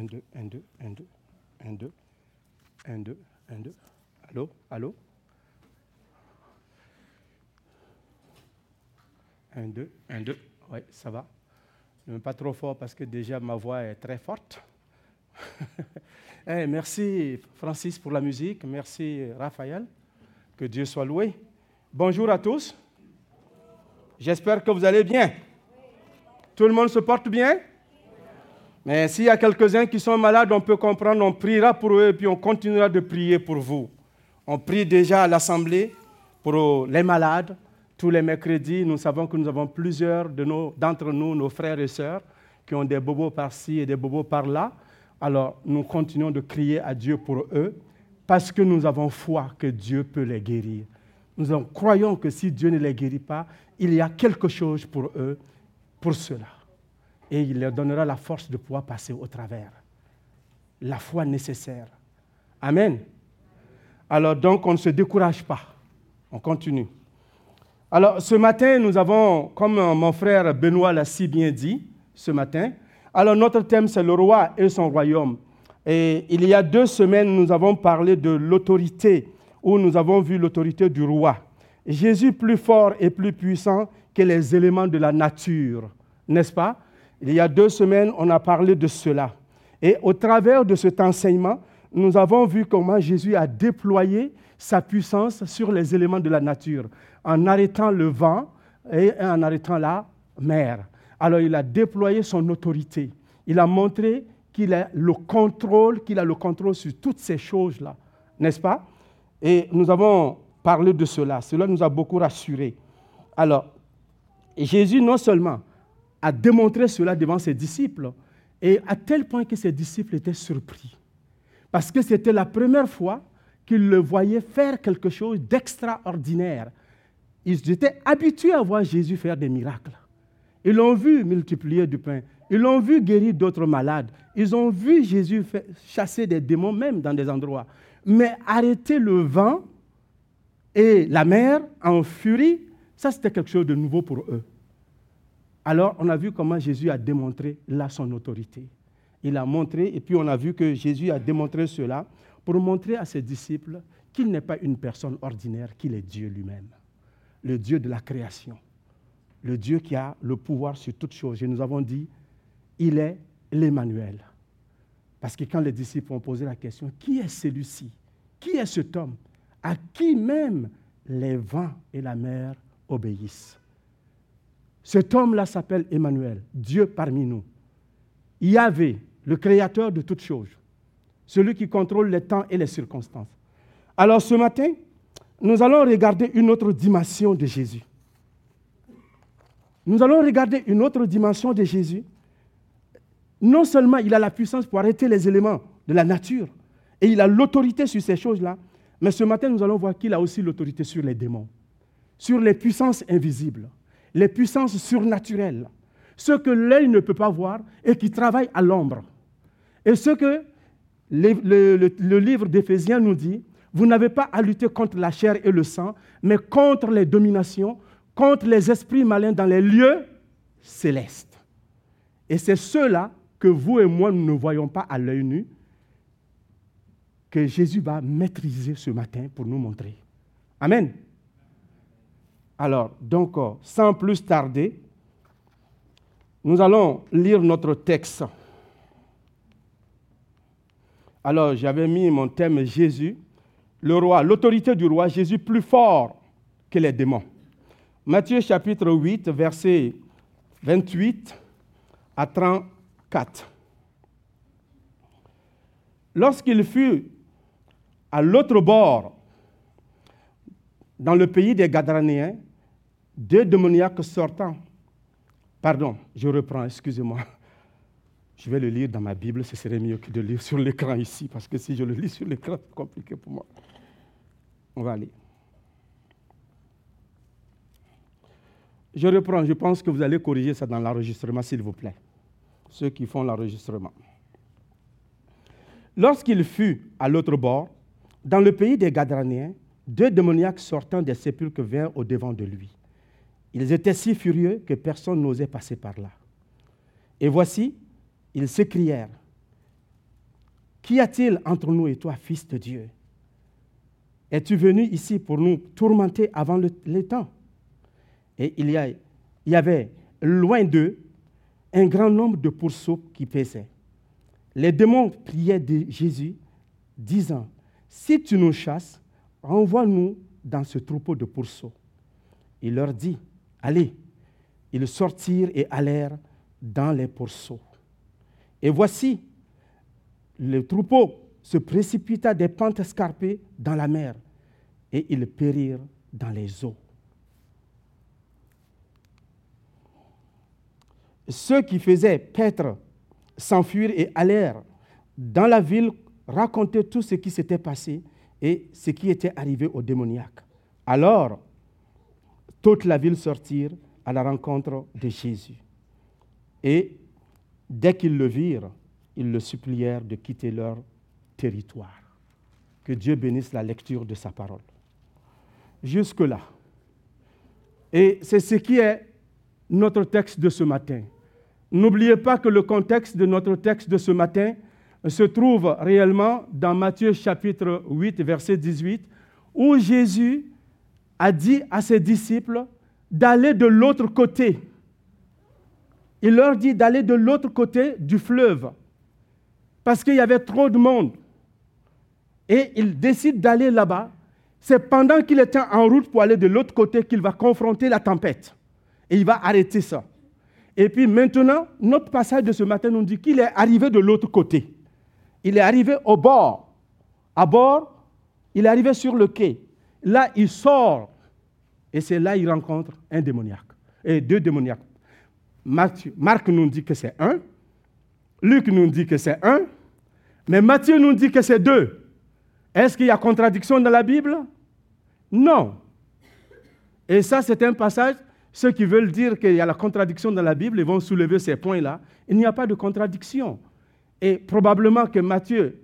1, 2, 1, 2, 1, 2, 1, 2, 1, 2, 1, 2. Allô Allô? 1, 2, 1, 2. Oui, ça va. Ne pas trop fort parce que déjà ma voix est très forte. hey, merci Francis pour la musique. Merci Raphaël. Que Dieu soit loué. Bonjour à tous. J'espère que vous allez bien. Tout le monde se porte bien? Mais s'il y a quelques-uns qui sont malades, on peut comprendre, on priera pour eux et puis on continuera de prier pour vous. On prie déjà à l'Assemblée pour les malades. Tous les mercredis, nous savons que nous avons plusieurs d'entre nous, nos frères et sœurs, qui ont des bobos par-ci et des bobos par-là. Alors, nous continuons de crier à Dieu pour eux parce que nous avons foi que Dieu peut les guérir. Nous croyons que si Dieu ne les guérit pas, il y a quelque chose pour eux, pour cela. Et il leur donnera la force de pouvoir passer au travers. La foi nécessaire. Amen. Alors donc, on ne se décourage pas. On continue. Alors, ce matin, nous avons, comme mon frère Benoît l'a si bien dit ce matin, alors notre thème, c'est le roi et son royaume. Et il y a deux semaines, nous avons parlé de l'autorité, où nous avons vu l'autorité du roi. Jésus plus fort et plus puissant que les éléments de la nature, n'est-ce pas? Il y a deux semaines, on a parlé de cela. Et au travers de cet enseignement, nous avons vu comment Jésus a déployé sa puissance sur les éléments de la nature, en arrêtant le vent et en arrêtant la mer. Alors il a déployé son autorité. Il a montré qu'il a le contrôle, qu'il a le contrôle sur toutes ces choses-là, n'est-ce pas? Et nous avons parlé de cela. Cela nous a beaucoup rassurés. Alors, Jésus non seulement a démontré cela devant ses disciples, et à tel point que ses disciples étaient surpris. Parce que c'était la première fois qu'ils le voyaient faire quelque chose d'extraordinaire. Ils étaient habitués à voir Jésus faire des miracles. Ils l'ont vu multiplier du pain. Ils l'ont vu guérir d'autres malades. Ils ont vu Jésus chasser des démons même dans des endroits. Mais arrêter le vent et la mer en furie, ça c'était quelque chose de nouveau pour eux. Alors on a vu comment Jésus a démontré là son autorité. Il a montré, et puis on a vu que Jésus a démontré cela pour montrer à ses disciples qu'il n'est pas une personne ordinaire, qu'il est Dieu lui-même, le Dieu de la création, le Dieu qui a le pouvoir sur toutes choses. Et nous avons dit, il est l'Emmanuel. Parce que quand les disciples ont posé la question, qui est celui-ci? Qui est cet homme? À qui même les vents et la mer obéissent? Cet homme-là s'appelle Emmanuel, Dieu parmi nous. Yahvé, le créateur de toutes choses, celui qui contrôle les temps et les circonstances. Alors ce matin, nous allons regarder une autre dimension de Jésus. Nous allons regarder une autre dimension de Jésus. Non seulement il a la puissance pour arrêter les éléments de la nature, et il a l'autorité sur ces choses-là, mais ce matin, nous allons voir qu'il a aussi l'autorité sur les démons, sur les puissances invisibles, les puissances surnaturelles, ce que l'œil ne peut pas voir et qui travaillent à l'ombre. Et ce que le, livre d'Éphésiens nous dit, vous n'avez pas à lutter contre la chair et le sang, mais contre les dominations, contre les esprits malins dans les lieux célestes. Et c'est ceux-là que vous et moi, nous ne voyons pas à l'œil nu, que Jésus va maîtriser ce matin pour nous montrer. Amen. Alors, donc, euh, sans plus tarder, nous allons lire notre texte. Alors, j'avais mis mon thème Jésus, le roi, l'autorité du roi, Jésus plus fort que les démons. Matthieu chapitre 8, versets 28 à 34. Lorsqu'il fut à l'autre bord, dans le pays des Gadranéens, deux démoniaques sortant Pardon, je reprends, excusez-moi. Je vais le lire dans ma Bible, ce serait mieux que de lire sur l'écran ici, parce que si je le lis sur l'écran, c'est compliqué pour moi. On va aller. Je reprends, je pense que vous allez corriger ça dans l'enregistrement, s'il vous plaît. Ceux qui font l'enregistrement. Lorsqu'il fut à l'autre bord, dans le pays des Gadranéens, deux démoniaques sortant des sépulcres vinrent au devant de lui. Ils étaient si furieux que personne n'osait passer par là. Et voici, ils s'écrièrent, Qu'y a-t-il entre nous et toi, fils de Dieu? Es-tu venu ici pour nous tourmenter avant le, temps? Et il y, avait loin d'eux un grand nombre de pourceaux qui pesaient. Les démons priaient de Jésus, disant, Si tu nous chasses, renvoie-nous dans ce troupeau de pourceaux. Il leur dit, Allez. Ils sortirent et allèrent dans les pourceaux. Et voici, le troupeau se précipita des pentes escarpées dans la mer, et ils périrent dans les eaux. Ceux qui faisaient paître s'enfuirent et allèrent dans la ville raconter tout ce qui s'était passé et ce qui était arrivé aux démoniaques. Alors, toute la ville sortirent à la rencontre de Jésus. Et dès qu'ils le virent, ils le supplièrent de quitter leur territoire. Que Dieu bénisse la lecture de sa parole. Jusque-là. Et c'est ce qui est notre texte de ce matin. N'oubliez pas que le contexte de notre texte de ce matin se trouve réellement dans Matthieu chapitre 8, verset 18, où Jésus a dit à ses disciples d'aller de l'autre côté. Il leur dit d'aller de l'autre côté du fleuve, parce qu'il y avait trop de monde. Et il décide d'aller là-bas. C'est pendant qu'il était en route pour aller de l'autre côté qu'il va confronter la tempête. Et il va arrêter ça. Et puis maintenant, notre passage de ce matin nous dit qu'il est arrivé de l'autre côté. Il est arrivé au bord. À bord, il est arrivé sur le quai. Là, il sort. Et c'est là qu'il rencontre un démoniaque. Et deux démoniaques. Marc, nous dit que c'est un. Luc nous dit que c'est un. Mais Matthieu nous dit que c'est deux. Est-ce qu'il y a contradiction dans la Bible? Non. Et ça, c'est un passage ceux qui veulent dire qu'il y a la contradiction dans la Bible, vont soulever ces points-là. Il n'y a pas de contradiction. Et probablement que Matthieu,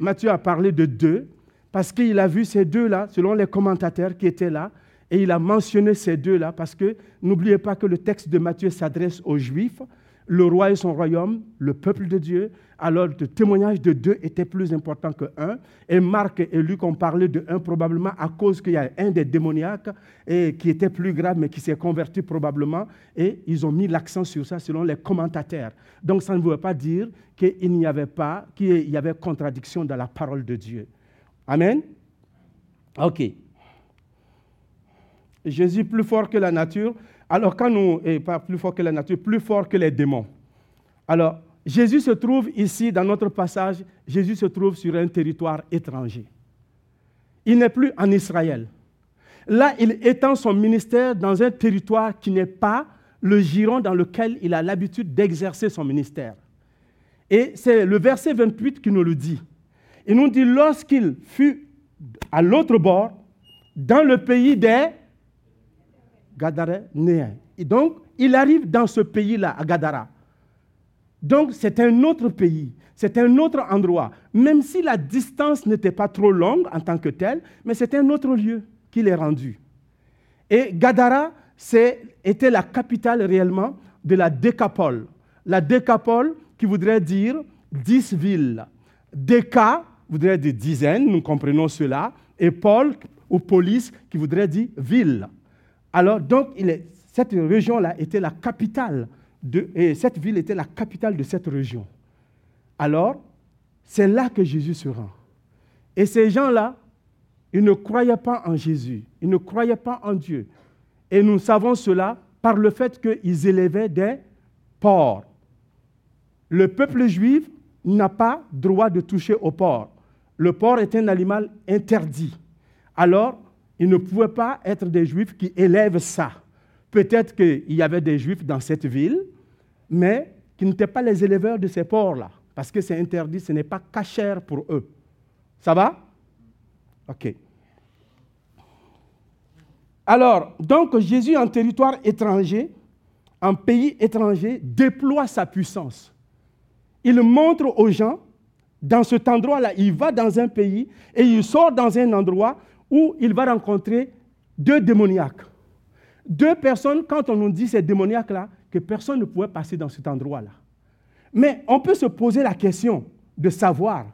Matthieu a parlé de deux, parce qu'il a vu ces deux-là, selon les commentateurs qui étaient là, et il a mentionné ces deux-là, parce que n'oubliez pas que le texte de Matthieu s'adresse aux Juifs, le roi et son royaume, le peuple de Dieu, alors le témoignage de deux était plus important que un. Et Marc et Luc ont parlé de un probablement à cause qu'il y a un des démoniaques et qui était plus grave, mais qui s'est converti probablement. Et ils ont mis l'accent sur ça selon les commentateurs. Donc ça ne veut pas dire qu'il n'y avait pas, qu'il y avait contradiction dans la parole de Dieu. Amen? Ok. Jésus plus fort que la nature. Alors quand nous, et pas plus fort que la nature, plus fort que les démons. Alors, Jésus se trouve ici, dans notre passage, Jésus se trouve sur un territoire étranger. Il n'est plus en Israël. Là, il étend son ministère dans un territoire qui n'est pas le giron dans lequel il a l'habitude d'exercer son ministère. Et c'est le verset 28 qui nous le dit. Il nous dit, lorsqu'il fut à l'autre bord, dans le pays des Gadarénéens. Et donc, il arrive dans ce pays-là, à Gadara. Donc c'est un autre pays, c'est un autre endroit, même si la distance n'était pas trop longue en tant que telle, mais c'est un autre lieu qu'il est rendu. Et Gadara était la capitale réellement de la Décapole. La Décapole qui voudrait dire dix villes. Déca voudrait dire dizaines, nous comprenons cela, et Paul ou police qui voudrait dire ville. Alors donc cette région-là était la capitale et cette ville était la capitale de cette région. Alors, c'est là que Jésus se rend. Et ces gens-là, ils ne croyaient pas en Jésus, ils ne croyaient pas en Dieu. Et nous savons cela par le fait qu'ils élevaient des porcs. Le peuple juif n'a pas droit de toucher au porc. Le porc est un animal interdit. Alors, ils ne pouvaient pas être des juifs qui élèvent ça. Peut-être qu'il y avait des juifs dans cette ville, mais qui n'étaient pas les éleveurs de ces porcs-là, parce que c'est interdit, ce n'est pas cachère pour eux. Ça va? OK. Alors, donc Jésus en territoire étranger, en pays étranger, déploie sa puissance. Il montre aux gens, dans cet endroit-là, il va dans un pays et il sort dans un endroit où il va rencontrer deux démoniaques. Deux personnes, quand on nous dit ces démoniaques-là, que personne ne pouvait passer dans cet endroit-là. Mais on peut se poser la question de savoir.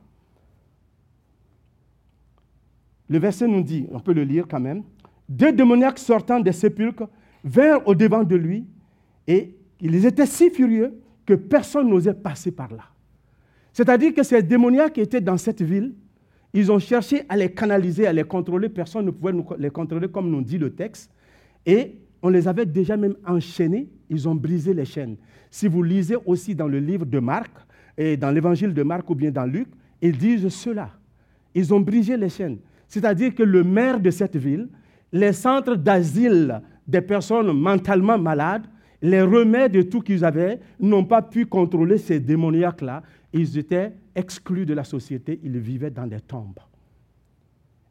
Le verset nous dit, on peut le lire quand même, deux démoniaques sortant des sépulcres vinrent au devant de lui et ils étaient si furieux que personne n'osait passer par là. C'est-à-dire que ces démoniaques étaient dans cette ville ils ont cherché à les canaliser, à les contrôler. Personne ne pouvait les contrôler comme nous dit le texte. Et on les avait déjà même enchaînés. Ils ont brisé les chaînes. Si vous lisez aussi dans le livre de Marc, et dans l'évangile de Marc ou bien dans Luc, ils disent cela. Ils ont brisé les chaînes. C'est-à-dire que le maire de cette ville, les centres d'asile des personnes mentalement malades, les remèdes et tout qu'ils avaient, n'ont pas pu contrôler ces démoniaques-là. Ils étaient exclus de la société, ils vivaient dans des tombes.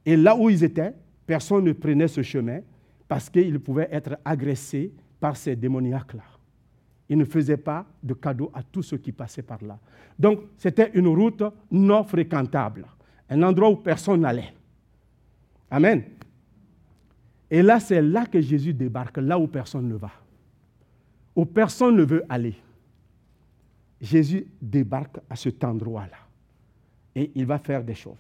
Et là où ils étaient, personne ne prenait ce chemin parce qu'ils pouvaient être agressés par ces démoniaques-là. Ils ne faisaient pas de cadeaux à tous ceux qui passaient par là. Donc, c'était une route non fréquentable, un endroit où personne n'allait. Amen. Et là, c'est là que Jésus débarque, là où personne ne va, où personne ne veut aller. Jésus débarque à cet endroit-là et il va faire des choses.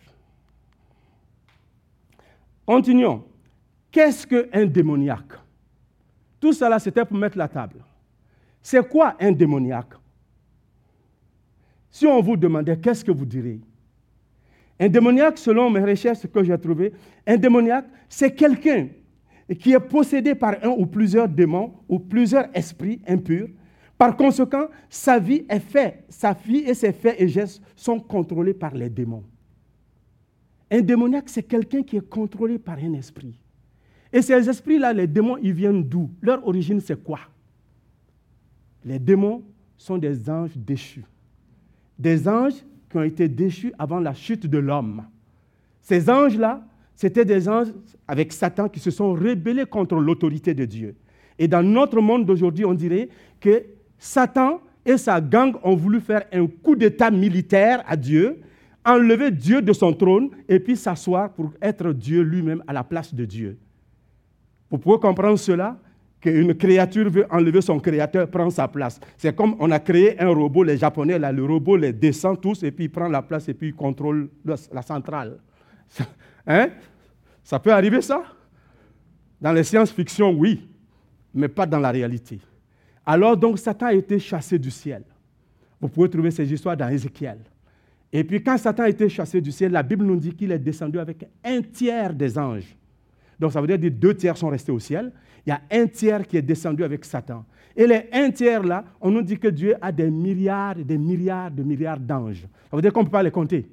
Continuons. Qu'est-ce qu'un démoniaque? Tout cela, c'était pour mettre la table. C'est quoi un démoniaque? Si on vous demandait, qu'est-ce que vous diriez Un démoniaque, selon mes recherches que j'ai trouvées, un démoniaque, c'est quelqu'un qui est possédé par un ou plusieurs démons ou plusieurs esprits impurs. Par conséquent, sa vie est faite, sa vie et ses faits et gestes sont contrôlés par les démons. Un démoniaque, c'est quelqu'un qui est contrôlé par un esprit. Et ces esprits-là, les démons, ils viennent d'où? Leur origine, c'est quoi? Les démons sont des anges déchus. Des anges qui ont été déchus avant la chute de l'homme. Ces anges-là, c'était des anges avec Satan qui se sont rébellés contre l'autorité de Dieu. Et dans notre monde d'aujourd'hui, on dirait que Satan et sa gang ont voulu faire un coup d'État militaire à Dieu, enlever Dieu de son trône et puis s'asseoir pour être Dieu lui-même à la place de Dieu. Vous pouvez comprendre cela? Qu'une créature veut enlever son créateur, prend sa place. C'est comme on a créé un robot, les Japonais, là, le robot les descend tous et puis il prend la place et puis il contrôle la centrale. Hein? Ça peut arriver ça? Dans les science-fiction, oui, mais pas dans la réalité. Alors donc Satan a été chassé du ciel. Vous pouvez trouver ces histoires dans Ézéchiel. Et puis quand Satan a été chassé du ciel, la Bible nous dit qu'il est descendu avec un tiers des anges. Donc ça veut dire que deux tiers sont restés au ciel il y a un tiers qui est descendu avec Satan. Et les un tiers là, on nous dit que Dieu a des milliards et des milliards de milliards d'anges. Ça veut dire qu'on ne peut pas les compter.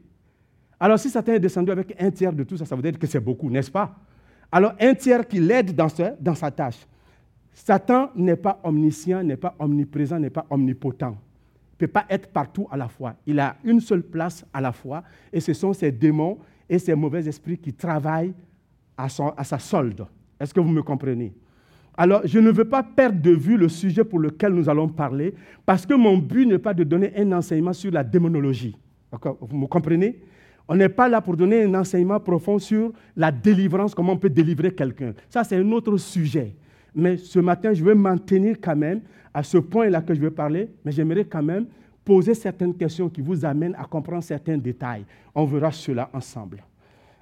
Alors si Satan est descendu avec un tiers de tout ça, ça veut dire que c'est beaucoup, n'est-ce pas? Alors un tiers qui l'aide dans, dans sa tâche. Satan n'est pas omniscient, n'est pas omniprésent, n'est pas omnipotent. Il ne peut pas être partout à la fois. Il a une seule place à la fois. Et ce sont ces démons et ces mauvais esprits qui travaillent à, à sa solde. Est-ce que vous me comprenez? Alors, je ne veux pas perdre de vue le sujet pour lequel nous allons parler, parce que mon but n'est pas de donner un enseignement sur la démonologie. Vous me comprenez? On n'est pas là pour donner un enseignement profond sur la délivrance, comment on peut délivrer quelqu'un. Ça, c'est un autre sujet. Mais ce matin, je vais m'en tenir quand même à ce point-là que je vais parler, mais j'aimerais quand même poser certaines questions qui vous amènent à comprendre certains détails. On verra cela ensemble.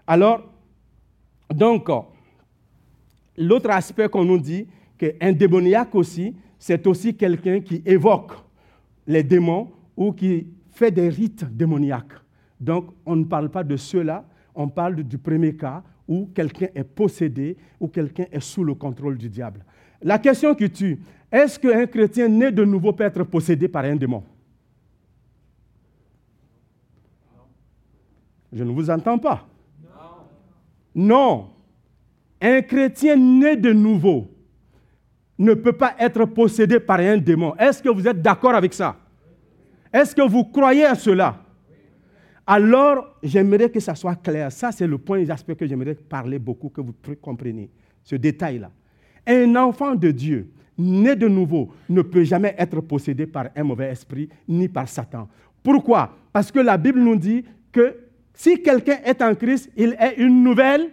Alors, donc, l'autre aspect qu'on nous dit, qu'un démoniaque aussi, c'est aussi quelqu'un qui évoque les démons ou qui fait des rites démoniaques. Donc, on ne parle pas de cela, on parle du premier cas où quelqu'un est possédé ou quelqu'un est sous le contrôle du diable. La question qui tue, est-ce qu'un chrétien né de nouveau peut être possédé par un démon? Je ne vous entends pas. Non. Un chrétien né de nouveau ne peut pas être possédé par un démon. Est-ce que vous êtes d'accord avec ça? Est-ce que vous croyez à cela? Alors, j'aimerais que ça soit clair. Ça, c'est le point, l'aspect que j'aimerais parler beaucoup, que vous compreniez. Ce détail-là. Un enfant de Dieu, né de nouveau, ne peut jamais être possédé par un mauvais esprit ni par Satan. Pourquoi? Parce que la Bible nous dit que si quelqu'un est en Christ, il est une nouvelle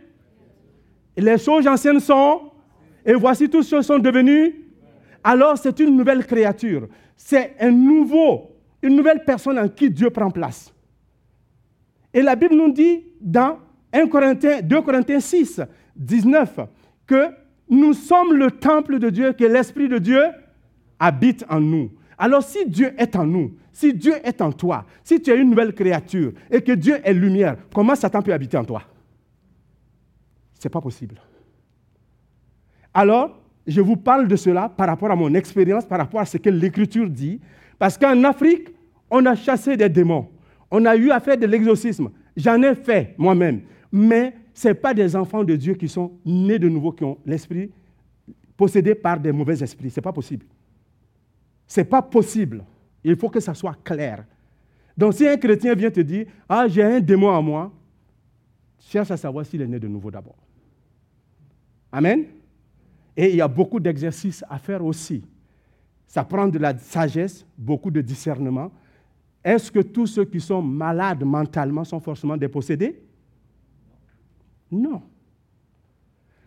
les choses anciennes sont, et voici tous ceux sont devenus. Alors c'est une nouvelle créature. C'est un nouveau, une nouvelle personne en qui Dieu prend place. Et la Bible nous dit dans 1 Corinthiens, 2 Corinthiens 6, 19, que nous sommes le temple de Dieu, que l'Esprit de Dieu habite en nous. Alors si Dieu est en nous, si Dieu est en toi, si tu es une nouvelle créature et que Dieu est lumière, comment Satan peut habiter en toi? Ce n'est pas possible. Alors, je vous parle de cela par rapport à mon expérience, par rapport à ce que l'Écriture dit, parce qu'en Afrique, on a chassé des démons, on a eu à faire de l'exorcisme. J'en ai fait moi-même, mais ce n'est pas des enfants de Dieu qui sont nés de nouveau, qui ont l'esprit possédé par des mauvais esprits. Ce n'est pas possible. Ce n'est pas possible. Il faut que ça soit clair. Donc si un chrétien vient te dire, ah, j'ai un démon en moi, cherche à savoir s'il est né de nouveau d'abord. Amen. Et il y a beaucoup d'exercices à faire aussi. Ça prend de la sagesse, beaucoup de discernement. Est-ce que tous ceux qui sont malades mentalement sont forcément dépossédés Non.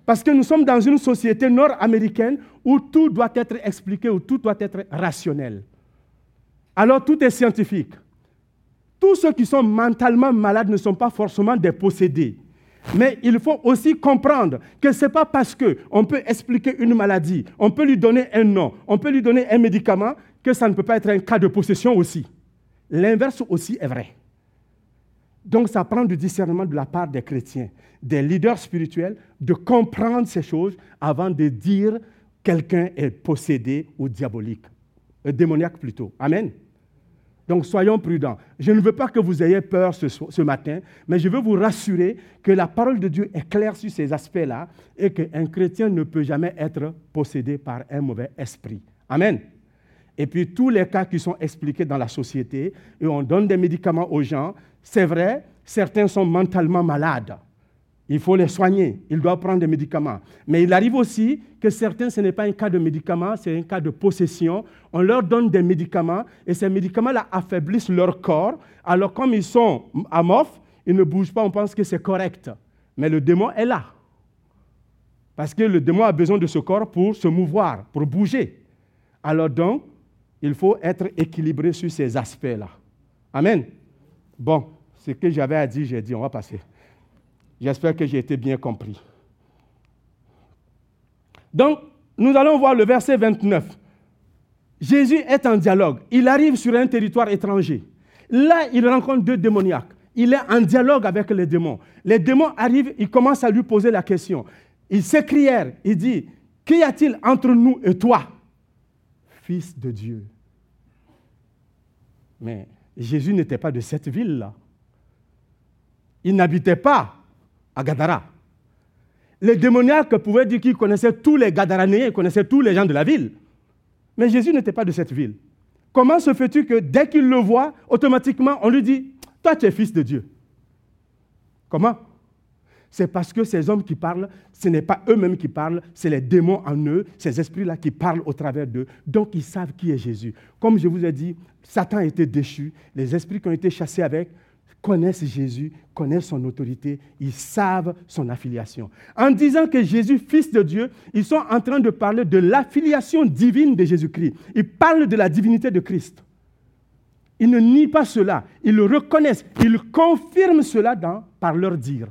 Parce que nous sommes dans une société nord-américaine où tout doit être expliqué, où tout doit être rationnel. Alors tout est scientifique. Tous ceux qui sont mentalement malades ne sont pas forcément des possédés. Mais il faut aussi comprendre que ce n'est pas parce qu'on peut expliquer une maladie, on peut lui donner un nom, on peut lui donner un médicament, que ça ne peut pas être un cas de possession aussi. L'inverse aussi est vrai. Donc ça prend du discernement de la part des chrétiens, des leaders spirituels, de comprendre ces choses avant de dire quelqu'un est possédé ou diabolique, euh, démoniaque plutôt. Amen. Donc soyons prudents. Je ne veux pas que vous ayez peur ce, ce matin, mais je veux vous rassurer que la parole de Dieu est claire sur ces aspects-là et qu'un chrétien ne peut jamais être possédé par un mauvais esprit. Amen. Et puis tous les cas qui sont expliqués dans la société, et on donne des médicaments aux gens, c'est vrai, certains sont mentalement malades. Il faut les soigner, ils doivent prendre des médicaments. Mais il arrive aussi que certains, ce n'est pas un cas de médicament, c'est un cas de possession. On leur donne des médicaments et ces médicaments-là affaiblissent leur corps. Alors comme ils sont amorphes, ils ne bougent pas, on pense que c'est correct. Mais le démon est là. Parce que le démon a besoin de ce corps pour se mouvoir, pour bouger. Alors donc, il faut être équilibré sur ces aspects-là. Amen. Bon, ce que j'avais à dire, j'ai dit, on va passer. J'espère que j'ai été bien compris. Donc, nous allons voir le verset 29. Jésus est en dialogue. Il arrive sur un territoire étranger. Là, il rencontre deux démoniaques. Il est en dialogue avec les démons. Les démons arrivent, ils commencent à lui poser la question. Ils s'écrièrent, il dit, qu'y a-t-il entre nous et toi? Fils de Dieu. Mais Jésus n'était pas de cette ville-là. Il n'habitait pas à Gadara. Les démoniaques pouvaient dire qu'ils connaissaient tous les ils connaissaient tous les gens de la ville. Mais Jésus n'était pas de cette ville. Comment se fait-il que dès qu'il le voit, automatiquement, on lui dit, toi tu es fils de Dieu Comment? C'est parce que ces hommes qui parlent, ce n'est pas eux-mêmes qui parlent, c'est les démons en eux, ces esprits-là qui parlent au travers d'eux. Donc ils savent qui est Jésus. Comme je vous ai dit, Satan a été déchu, les esprits qui ont été chassés avec connaissent Jésus, connaissent son autorité, ils savent son affiliation. En disant que Jésus, fils de Dieu, ils sont en train de parler de l'affiliation divine de Jésus-Christ. Ils parlent de la divinité de Christ. Ils ne nient pas cela, ils le reconnaissent, ils confirment cela par leur dire.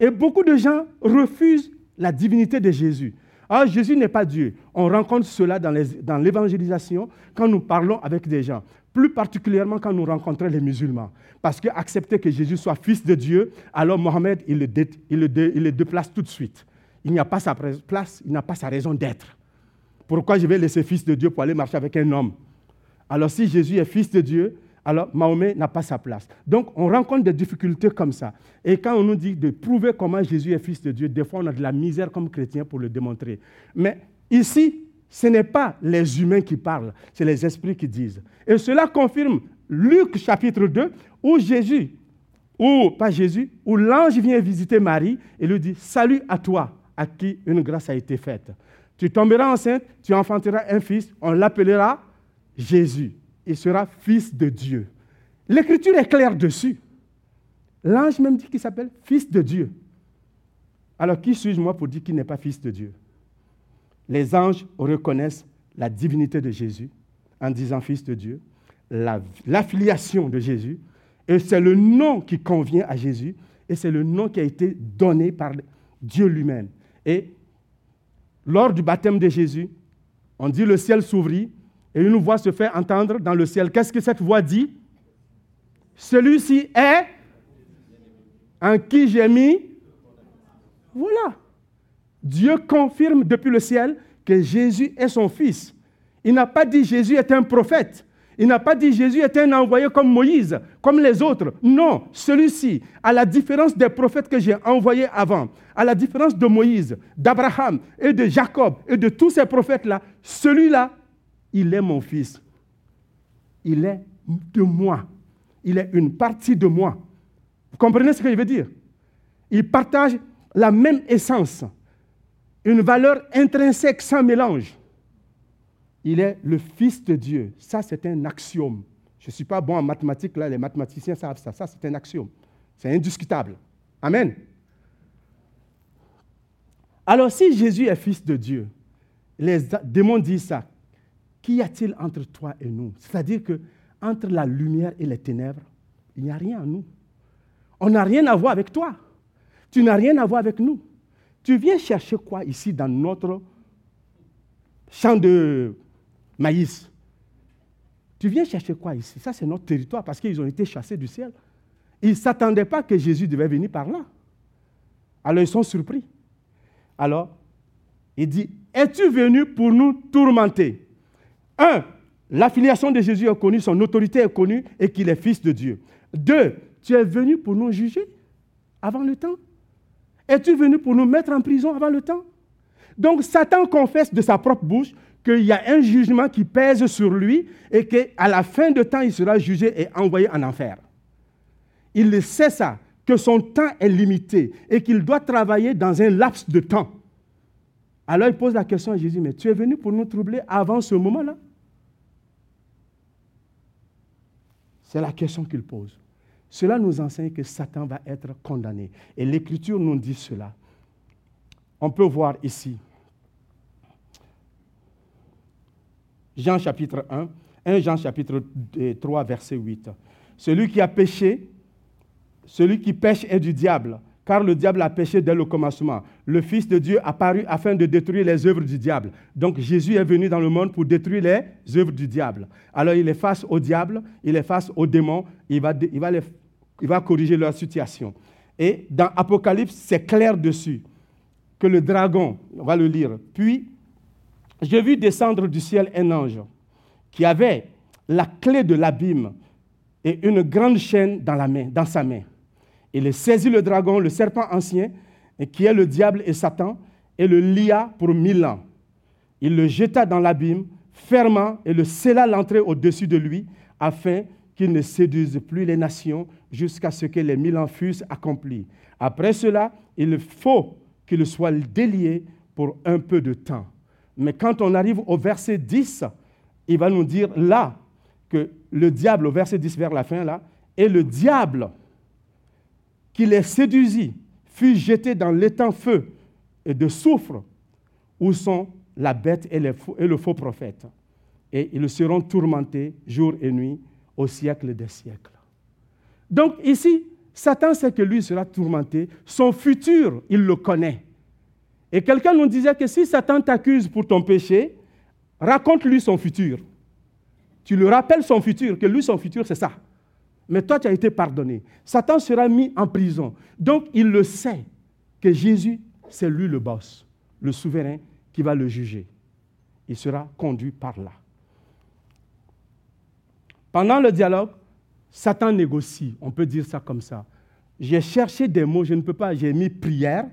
Et beaucoup de gens refusent la divinité de Jésus. Ah, Jésus n'est pas Dieu. On rencontre cela dans l'évangélisation quand nous parlons avec des gens plus particulièrement quand nous rencontrons les musulmans. Parce qu'accepter que Jésus soit fils de Dieu, alors Mohamed, il le, déplace tout de suite. Il n'a pas sa place, il n'a pas sa raison d'être. Pourquoi je vais laisser fils de Dieu pour aller marcher avec un homme? Alors si Jésus est fils de Dieu, alors Mahomet n'a pas sa place. Donc on rencontre des difficultés comme ça. Et quand on nous dit de prouver comment Jésus est fils de Dieu, des fois on a de la misère comme chrétien pour le démontrer. Mais ici, ce n'est pas les humains qui parlent, c'est les esprits qui disent. Et cela confirme Luc chapitre 2, où Jésus, ou pas Jésus, où l'ange vient visiter Marie et lui dit, salut à toi, à qui une grâce a été faite. Tu tomberas enceinte, tu enfanteras un fils, on l'appellera Jésus. Il sera fils de Dieu. L'écriture est claire dessus. L'ange même dit qu'il s'appelle fils de Dieu. Alors qui suis-je moi pour dire qu'il n'est pas fils de Dieu? Les anges reconnaissent la divinité de Jésus en disant Fils de Dieu, l'affiliation de Jésus, et c'est le nom qui convient à Jésus, et c'est le nom qui a été donné par Dieu lui-même. Et lors du baptême de Jésus, on dit le ciel s'ouvrit et une voix se fait entendre dans le ciel. Qu'est-ce que cette voix dit? Celui-ci est en qui j'ai mis? Voilà. Dieu confirme depuis le ciel que Jésus est son fils. Il n'a pas dit Jésus est un prophète. Il n'a pas dit Jésus est un envoyé comme Moïse, comme les autres. Non, celui-ci, à la différence des prophètes que j'ai envoyés avant, à la différence de Moïse, d'Abraham et de Jacob et de tous ces prophètes-là, celui-là, il est mon fils. Il est de moi. Il est une partie de moi. Vous comprenez ce que je veux dire? Il partage la même essence, une valeur intrinsèque sans mélange. Il est le Fils de Dieu. Ça, c'est un axiome. Je ne suis pas bon en mathématiques, là, les mathématiciens savent ça. Ça, c'est un axiome. C'est indiscutable. Amen. Alors, si Jésus est Fils de Dieu, les démons disent ça. Qu'y a-t-il entre toi et nous? C'est-à-dire que entre la lumière et les ténèbres, il n'y a rien en nous. On n'a rien à voir avec toi. Tu n'as rien à voir avec nous. Tu viens chercher quoi ici dans notre champ de maïs? Tu viens chercher quoi ici? Ça, c'est notre territoire parce qu'ils ont été chassés du ciel. Ils ne s'attendaient pas que Jésus devait venir par là. Alors ils sont surpris. Alors, il dit, es-tu venu pour nous tourmenter? Un, l'affiliation de Jésus est connue, son autorité est connue et qu'il est fils de Dieu. Deux, tu es venu pour nous juger avant le temps Es-tu venu pour nous mettre en prison avant le temps? Donc Satan confesse de sa propre bouche qu'il y a un jugement qui pèse sur lui et qu'à la fin de temps, il sera jugé et envoyé en enfer. Il sait ça, que son temps est limité et qu'il doit travailler dans un laps de temps. Alors il pose la question à Jésus, mais tu es venu pour nous troubler avant ce moment-là? C'est la question qu'il pose. Cela nous enseigne que Satan va être condamné. Et l'Écriture nous dit cela. On peut voir ici. Jean chapitre 1, 1 Jean chapitre 3, verset 8. Celui qui a péché, celui qui pêche est du diable, car le diable a péché dès le commencement. Le Fils de Dieu a paru afin de détruire les œuvres du diable. Donc Jésus est venu dans le monde pour détruire les œuvres du diable. Alors il est face au diable, il est face aux démons, il va, il va les il va corriger leur situation. Et dans Apocalypse, c'est clair dessus que le dragon, on va le lire, puis j'ai vu descendre du ciel un ange qui avait la clé de l'abîme et une grande chaîne dans, la main, dans sa main. Il saisit le dragon, le serpent ancien, qui est le diable et Satan, et le lia pour mille ans. Il le jeta dans l'abîme, fermant et le scella l'entrée au-dessus de lui, afin qu'il ne séduise plus les nations jusqu'à ce que les mille ans fussent accomplis. Après cela, il faut qu'il soit délié pour un peu de temps. Mais quand on arrive au verset 10, il va nous dire là que le diable, au verset 10 vers la fin, là, et le diable qui les séduisit fut jeté dans l'étang feu et de soufre où sont la bête et, le faux prophète. Et ils seront tourmentés jour et nuit au siècle des siècles. Donc ici, Satan sait que lui sera tourmenté. Son futur, il le connaît. Et quelqu'un nous disait que si Satan t'accuse pour ton péché, raconte-lui son futur. Tu lui rappelles son futur, que lui, son futur, c'est ça. Mais toi, tu as été pardonné. Satan sera mis en prison. Donc, il le sait que Jésus, c'est lui le boss, le souverain qui va le juger. Il sera conduit par là. Pendant le dialogue, Satan négocie, on peut dire ça comme ça. J'ai cherché des mots, je ne peux pas, j'ai mis prière,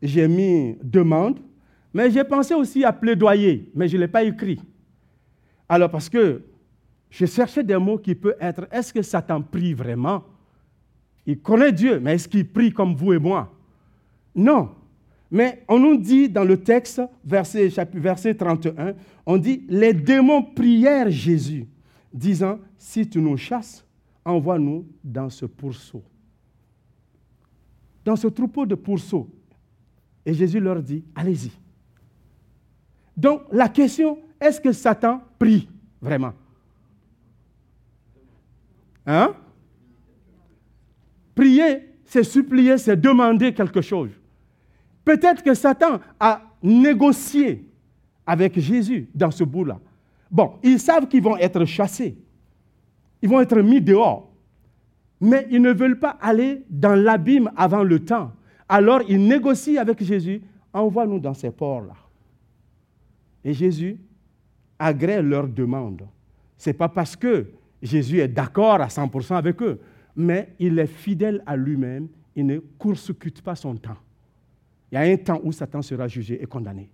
j'ai mis demande, mais j'ai pensé aussi à plaidoyer, mais je ne l'ai pas écrit. Alors parce que je cherchais des mots qui peuvent être, est-ce que Satan prie vraiment? Il connaît Dieu, mais est-ce qu'il prie comme vous et moi? Non. Mais on nous dit dans le texte, verset, verset 31, on dit, les démons prièrent Jésus disant, si tu nous chasses, envoie-nous dans ce pourceau. Dans ce troupeau de pourceaux. Et Jésus leur dit, allez-y. Donc la question, est-ce que Satan prie vraiment? Hein? Prier, c'est supplier, c'est demander quelque chose. Peut-être que Satan a négocié avec Jésus dans ce bout-là. Bon, ils savent qu'ils vont être chassés. Ils vont être mis dehors. Mais ils ne veulent pas aller dans l'abîme avant le temps. Alors ils négocient avec Jésus, envoie-nous dans ces ports-là. Et Jésus agrée leur demande. Ce n'est pas parce que Jésus est d'accord à 100% avec eux, mais il est fidèle à lui-même, il ne court-circuite pas son temps. Il y a un temps où Satan sera jugé et condamné.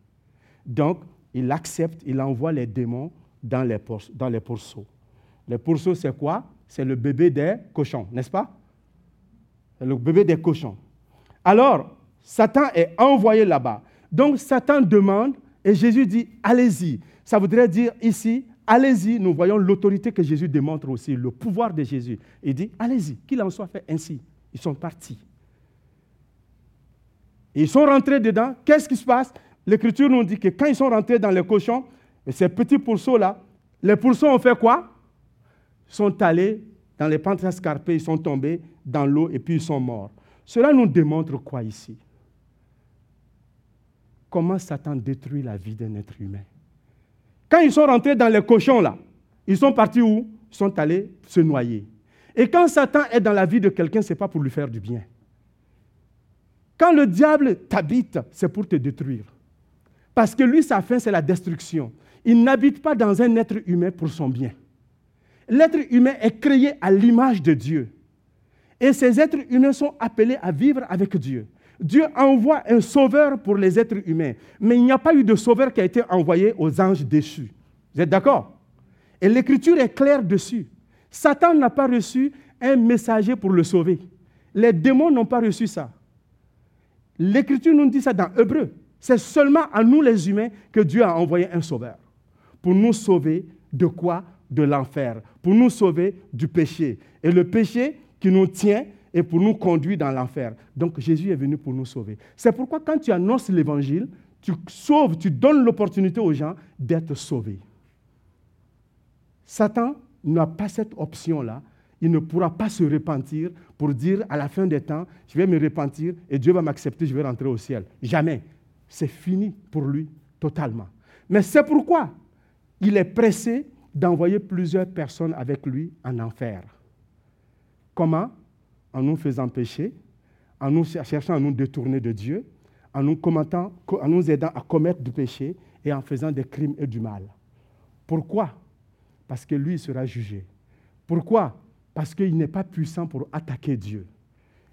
Donc, il accepte, il envoie les démons dans les, dans les pourceaux. Les pourceaux, c'est quoi? C'est le bébé des cochons, n'est-ce pas? Le bébé des cochons. Alors, Satan est envoyé là-bas. Donc, Satan demande et Jésus dit, allez-y. Ça voudrait dire ici, allez-y. Nous voyons l'autorité que Jésus démontre aussi, le pouvoir de Jésus. Il dit, allez-y, qu'il en soit fait ainsi. Ils sont partis. ils sont rentrés dedans. Qu'est-ce qui se passe? L'Écriture nous dit que quand ils sont rentrés dans les cochons, ces petits pourceaux-là, les pourceaux ont fait quoi? Ils sont allés dans les pentes escarpées, ils sont tombés dans l'eau et puis ils sont morts. Cela nous démontre quoi ici? Comment Satan détruit la vie d'un être humain. Quand ils sont rentrés dans les cochons, là, ils sont partis où? Ils sont allés se noyer. Et quand Satan est dans la vie de quelqu'un, ce n'est pas pour lui faire du bien. Quand le diable t'habite, c'est pour te détruire. Parce que lui, sa fin, c'est la destruction. Il n'habite pas dans un être humain pour son bien. L'être humain est créé à l'image de Dieu. Et ces êtres humains sont appelés à vivre avec Dieu. Dieu envoie un sauveur pour les êtres humains, mais il n'y a pas eu de sauveur qui a été envoyé aux anges déchus. Vous êtes d'accord? Et l'écriture est claire dessus. Satan n'a pas reçu un messager pour le sauver. Les démons n'ont pas reçu ça. L'écriture nous dit ça dans Hébreu. C'est seulement à nous les humains que Dieu a envoyé un sauveur. Pour nous sauver de quoi? De l'enfer. Pour nous sauver du péché. Et le péché qui nous tient est pour nous conduire dans l'enfer. Donc Jésus est venu pour nous sauver. C'est pourquoi quand tu annonces l'évangile, tu sauves, tu donnes l'opportunité aux gens d'être sauvés. Satan n'a pas cette option-là. Il ne pourra pas se repentir pour dire à la fin des temps, je vais me repentir et Dieu va m'accepter, je vais rentrer au ciel. Jamais c'est fini pour lui totalement. Mais c'est pourquoi il est pressé d'envoyer plusieurs personnes avec lui en enfer. Comment? En nous faisant pécher, en nous cherchant à nous détourner de Dieu, en nous, en nous aidant à commettre du péché et en faisant des crimes et du mal. Pourquoi? Parce que lui sera jugé. Pourquoi? Parce qu'il n'est pas puissant pour attaquer Dieu.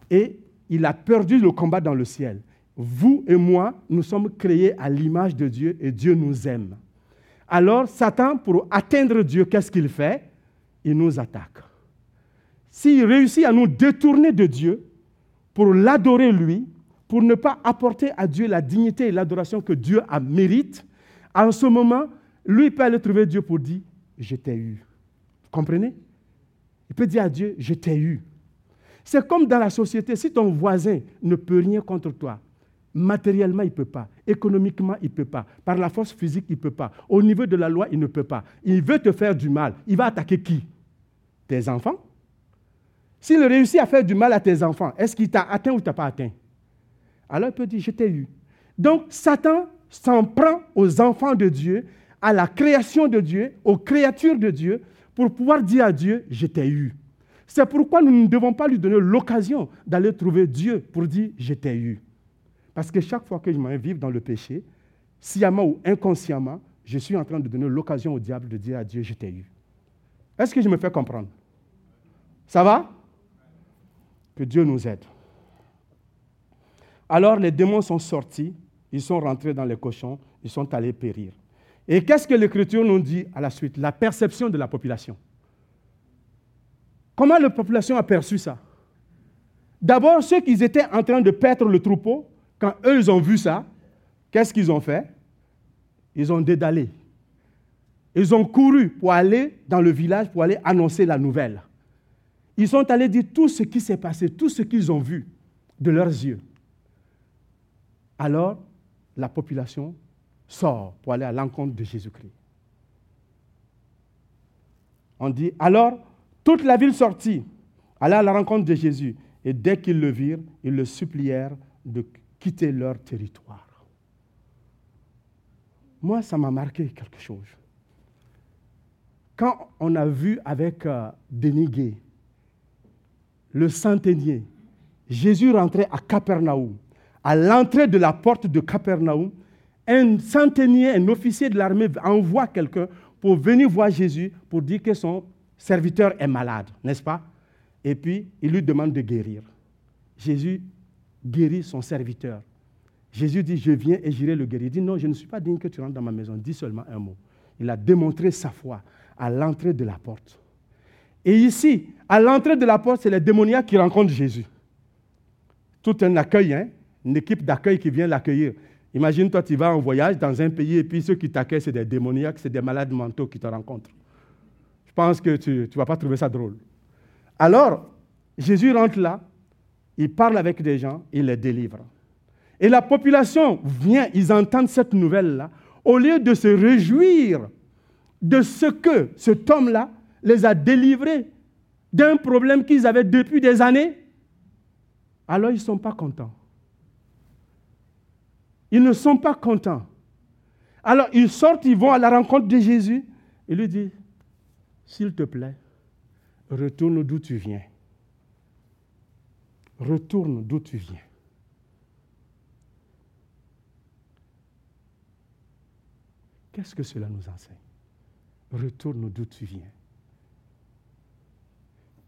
Et il a perdu le combat dans le ciel vous et moi, nous sommes créés à l'image de Dieu et Dieu nous aime. Alors, Satan, pour atteindre Dieu, qu'est-ce qu'il fait? Il nous attaque. S'il réussit à nous détourner de Dieu pour l'adorer lui, pour ne pas apporter à Dieu la dignité et l'adoration que Dieu a mérite, en ce moment, lui peut aller trouver Dieu pour dire, je t'ai eu. Vous comprenez? Il peut dire à Dieu, je t'ai eu. C'est comme dans la société, si ton voisin ne peut rien contre toi, Matériellement, il ne peut pas. Économiquement, il ne peut pas. Par la force physique, il ne peut pas. Au niveau de la loi, il ne peut pas. Il veut te faire du mal. Il va attaquer qui? Tes enfants? S'il réussit à faire du mal à tes enfants, est-ce qu'il t'a atteint ou t'a pas atteint? Alors il peut dire, je t'ai eu. Donc Satan s'en prend aux enfants de Dieu, à la création de Dieu, aux créatures de Dieu, pour pouvoir dire à Dieu, je t'ai eu. C'est pourquoi nous ne devons pas lui donner l'occasion d'aller trouver Dieu pour dire, je t'ai eu. Parce que chaque fois que je m'en vivre dans le péché, sciemment ou inconsciemment, je suis en train de donner l'occasion au diable de dire à Dieu, je t'ai eu. Est-ce que je me fais comprendre? Ça va? Que Dieu nous aide. Alors les démons sont sortis, ils sont rentrés dans les cochons, ils sont allés périr. Et qu'est-ce que l'Écriture nous dit à la suite? La perception de la population. Comment la population a perçu ça? D'abord, ceux qui étaient en train de perdre le troupeau, quand eux, ils ont vu ça, qu'est-ce qu'ils ont fait? Ils ont dédalé. Ils ont couru pour aller dans le village, pour aller annoncer la nouvelle. Ils sont allés dire tout ce qui s'est passé, tout ce qu'ils ont vu de leurs yeux. Alors, la population sort pour aller à l'encontre de Jésus-Christ. On dit, alors, toute la ville sortit, alla à la rencontre de Jésus. Et dès qu'ils le virent, ils le supplièrent de quitter leur territoire. Moi, ça m'a marqué quelque chose. Quand on a vu avec euh, Denis le centenier, Jésus rentrait à Capernaum. À l'entrée de la porte de Capernaum, un centenier, un officier de l'armée envoie quelqu'un pour venir voir Jésus pour dire que son serviteur est malade, n'est-ce pas? Et puis, il lui demande de guérir. Jésus guérit son serviteur. Jésus dit, je viens et j'irai le guérir. Il dit, non, je ne suis pas digne que tu rentres dans ma maison. Dis seulement un mot. Il a démontré sa foi à l'entrée de la porte. Et ici, à l'entrée de la porte, c'est les démoniaques qui rencontrent Jésus. Tout un accueil, hein? une équipe d'accueil qui vient l'accueillir. Imagine-toi, tu vas en voyage dans un pays et puis ceux qui t'accueillent, c'est des démoniaques, c'est des malades mentaux qui te rencontrent. Je pense que tu ne vas pas trouver ça drôle. Alors, Jésus rentre là, il parle avec des gens, il les délivre. Et la population vient, ils entendent cette nouvelle-là. Au lieu de se réjouir de ce que cet homme-là les a délivrés d'un problème qu'ils avaient depuis des années, alors ils ne sont pas contents. Ils ne sont pas contents. Alors ils sortent, ils vont à la rencontre de Jésus et lui disent, s'il te plaît, retourne d'où tu viens. Retourne d'où tu viens. Qu'est-ce que cela nous enseigne? Retourne d'où tu viens.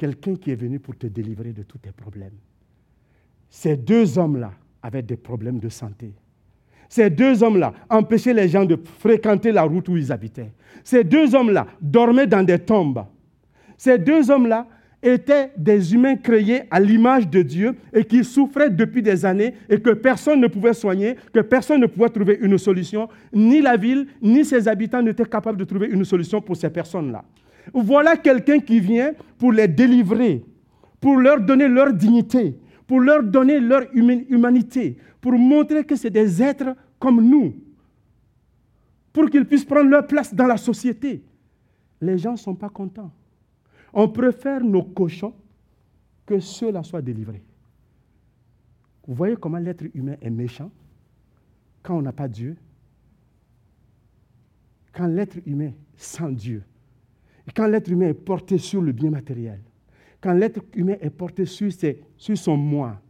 Quelqu'un qui est venu pour te délivrer de tous tes problèmes. Ces deux hommes-là avaient des problèmes de santé. Ces deux hommes-là empêchaient les gens de fréquenter la route où ils habitaient. Ces deux hommes-là dormaient dans des tombes. Ces deux hommes-là étaient des humains créés à l'image de Dieu et qui souffraient depuis des années et que personne ne pouvait soigner, que personne ne pouvait trouver une solution. Ni la ville, ni ses habitants n'étaient capables de trouver une solution pour ces personnes-là. Voilà quelqu'un qui vient pour les délivrer, pour leur donner leur dignité, pour leur donner leur humanité, pour montrer que c'est des êtres comme nous, pour qu'ils puissent prendre leur place dans la société. Les gens ne sont pas contents. On préfère nos cochons que ceux-là soient délivrés. Vous voyez comment l'être humain est méchant quand on n'a pas Dieu? Quand l'être humain sans Dieu, quand l'être humain est porté sur le bien matériel, quand l'être humain est porté sur, son moi,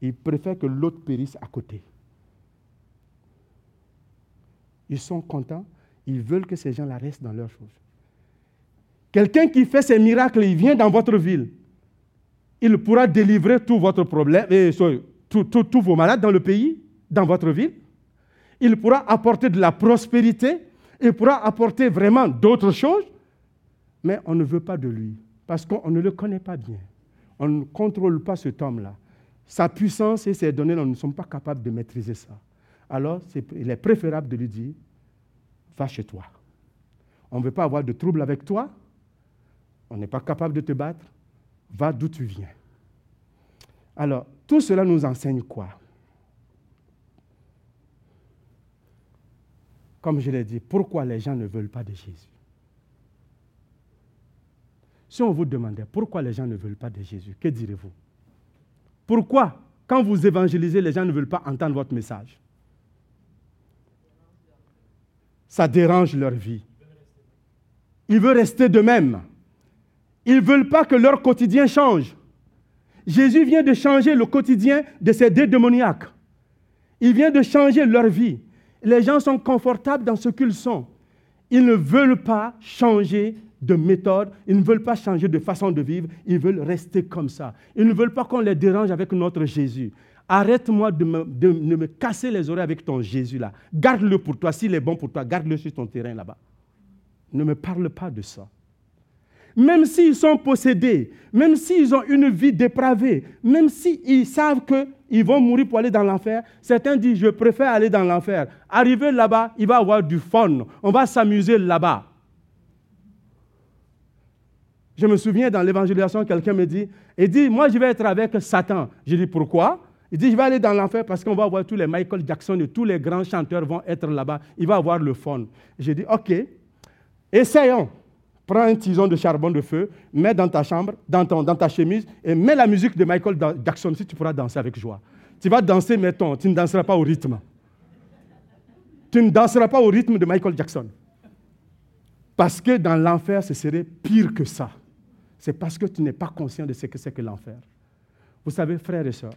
il préfère que l'autre périsse à côté. Ils sont contents, ils veulent que ces gens-là restent dans leur chose. Quelqu'un qui fait ces miracles, il vient dans votre ville. Il pourra délivrer tous votre problème, et tous vos malades dans le pays, dans votre ville. Il pourra apporter de la prospérité. Il pourra apporter vraiment d'autres choses. Mais on ne veut pas de lui parce qu'on ne le connaît pas bien. On ne contrôle pas cet homme-là. Sa puissance et ses données, nous ne sommes pas capables de maîtriser ça. Alors, il est préférable de lui dire, va chez toi. On ne veut pas avoir de trouble avec toi. On n'est pas capable de te battre. Va d'où tu viens. Alors, tout cela nous enseigne quoi? Comme je l'ai dit, pourquoi les gens ne veulent pas de Jésus? Si on vous demandait pourquoi les gens ne veulent pas de Jésus, que direz-vous? Pourquoi, quand vous évangélisez, les gens ne veulent pas entendre votre message? Ça dérange leur vie. Ils veulent rester de même. Ils ne veulent pas que leur quotidien change. Jésus vient de changer le quotidien de ces démoniaques. Il vient de changer leur vie. Les gens sont confortables dans ce qu'ils sont. Ils ne veulent pas changer de méthode, ils ne veulent pas changer de façon de vivre, ils veulent rester comme ça. Ils ne veulent pas qu'on les dérange avec notre Jésus. Arrête-moi de me, de, me casser les oreilles avec ton Jésus-là. Garde-le pour toi. S'il est bon pour toi, garde-le sur ton terrain là-bas. Ne me parle pas de ça. Même s'ils sont possédés, même s'ils ont une vie dépravée, même s'ils savent qu'ils vont mourir pour aller dans l'enfer, certains disent, je préfère aller dans l'enfer. Arriver là-bas, il va avoir du fun. On va s'amuser là-bas. Je me souviens dans l'évangélisation, quelqu'un me dit, il dit, moi je vais être avec Satan. Je dis, pourquoi? Il dit, je vais aller dans l'enfer parce qu'on va voir tous les Michael Jackson et tous les grands chanteurs vont être là-bas. Il va avoir le fun. J'ai dit, ok, essayons. prends un tison de charbon de feu, mets dans ta chambre, dans, dans ta chemise, et mets la musique de Michael Jackson si tu pourras danser avec joie. Tu vas danser, mettons, tu ne danseras pas au rythme. Tu ne danseras pas au rythme de Michael Jackson. Parce que dans l'enfer, ce serait pire que ça. C'est parce que tu n'es pas conscient de ce que c'est que l'enfer. Vous savez, frères et sœurs,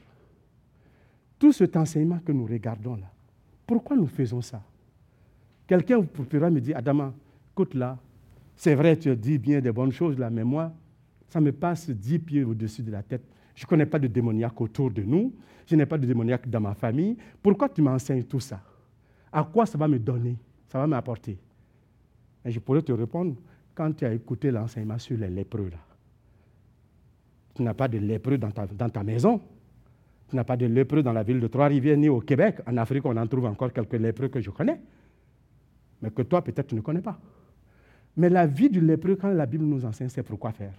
tout cet enseignement que nous regardons là, pourquoi nous faisons ça? Quelqu'un pourra me dire, Adama, écoute là, c'est vrai, tu as dit bien des bonnes choses là, mais moi, ça me passe dix pieds au-dessus de la tête. Je ne connais pas de démoniaque autour de nous. Je n'ai pas de démoniaque dans ma famille. Pourquoi tu m'enseignes tout ça? À quoi ça va me donner? Ça va m'apporter? Et je pourrais te répondre quand tu as écouté l'enseignement sur les lépreux là. Tu n'as pas de lépreux dans ta, maison. Tu n'as pas de lépreux dans la ville de Trois-Rivières ni au Québec. En Afrique, on en trouve encore quelques lépreux que je connais, mais que toi, peut-être, tu ne connais pas. Mais la vie du lépreux, quand la Bible nous enseigne, c'est pour quoi faire?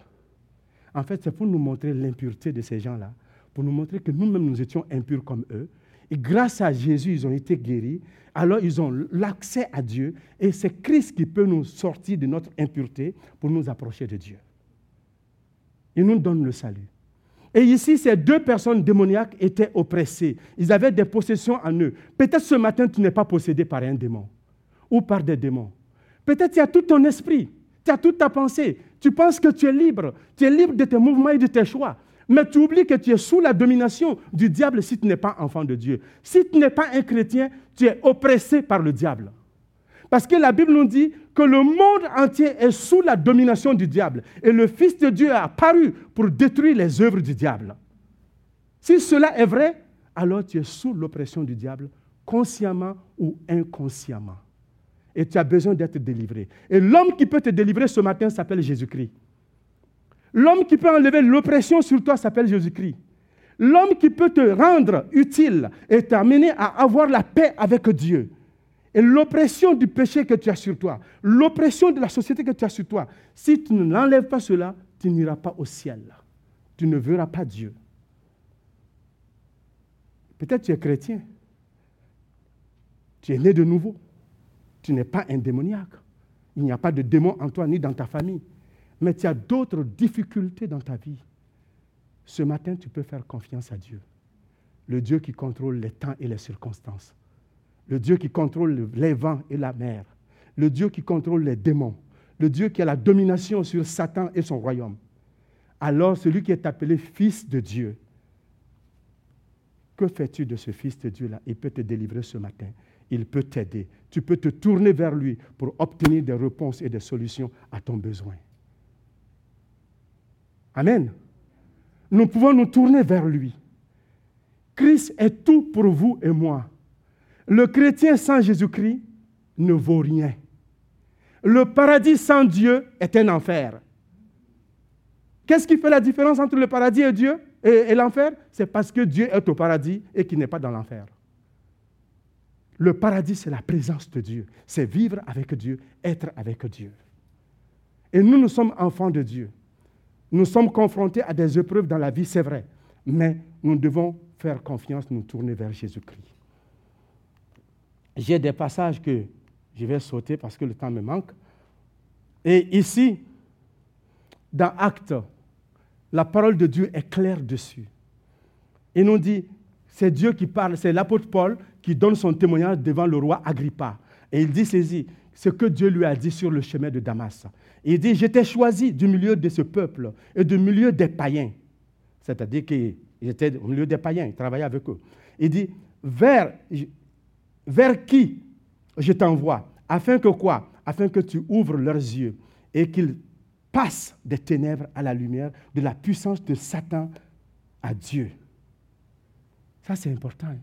En fait, c'est pour nous montrer l'impureté de ces gens-là, pour nous montrer que nous-mêmes, nous étions impurs comme eux. Et grâce à Jésus, ils ont été guéris. Alors, ils ont l'accès à Dieu. Et c'est Christ qui peut nous sortir de notre impureté pour nous approcher de Dieu. Il nous donne le salut. Et ici, ces deux personnes démoniaques étaient oppressées. Ils avaient des possessions en eux. Peut-être ce matin, tu n'es pas possédé par un démon ou par des démons. Peut-être tu as tout ton esprit, tu as toute ta pensée. Tu penses que tu es libre. Tu es libre de tes mouvements et de tes choix. Mais tu oublies que tu es sous la domination du diable si tu n'es pas enfant de Dieu. Si tu n'es pas un chrétien, tu es oppressé par le diable. Parce que la Bible nous dit que le monde entier est sous la domination du diable. Et le Fils de Dieu a apparu pour détruire les œuvres du diable. Si cela est vrai, alors tu es sous l'oppression du diable, consciemment ou inconsciemment et tu as besoin d'être délivré. Et l'homme qui peut te délivrer ce matin s'appelle Jésus-Christ. L'homme qui peut enlever l'oppression sur toi s'appelle Jésus-Christ. L'homme qui peut te rendre utile et t'amener à avoir la paix avec Dieu. Et l'oppression du péché que tu as sur toi, l'oppression de la société que tu as sur toi, si tu ne l'enlèves pas cela, tu n'iras pas au ciel. Tu ne verras pas Dieu. Peut-être tu es chrétien. Tu es né de nouveau tu n'es pas un démoniaque. Il n'y a pas de démon en toi ni dans ta famille. Mais tu as d'autres difficultés dans ta vie. Ce matin, tu peux faire confiance à Dieu. Le Dieu qui contrôle les temps et les circonstances. Le Dieu qui contrôle les vents et la mer. Le Dieu qui contrôle les démons. Le Dieu qui a la domination sur Satan et son royaume. Alors celui qui est appelé fils de Dieu, que fais-tu de ce fils de Dieu-là? Il peut te délivrer ce matin il peut t'aider. Tu peux te tourner vers lui pour obtenir des réponses et des solutions à ton besoin. Amen. Nous pouvons nous tourner vers lui. Christ est tout pour vous et moi. Le chrétien sans Jésus-Christ ne vaut rien. Le paradis sans Dieu est un enfer. Qu'est-ce qui fait la différence entre le paradis et Dieu et, l'enfer? C'est parce que Dieu est au paradis et qu'il n'est pas dans l'enfer. Le paradis, c'est la présence de Dieu. C'est vivre avec Dieu, être avec Dieu. Et nous, nous sommes enfants de Dieu. Nous sommes confrontés à des épreuves dans la vie, c'est vrai. Mais nous devons faire confiance, nous tourner vers Jésus-Christ. J'ai des passages que je vais sauter parce que le temps me manque. Et ici, dans Actes, la parole de Dieu est claire dessus. Il nous dit, c'est Dieu qui parle, c'est l'apôtre Paul qui donne son témoignage devant le roi Agrippa. Et il dit ceci, ce que Dieu lui a dit sur le chemin de Damas. Il dit, j'étais choisi du milieu de ce peuple et du milieu des païens. C'est-à-dire qu'il était au milieu des païens, il travaillait avec eux. Il dit, vers, vers qui je t'envoie Afin que quoi? Afin que tu ouvres leurs yeux et qu'ils passent des ténèbres à la lumière, de la puissance de Satan à Dieu. Ça, c'est important. Hein.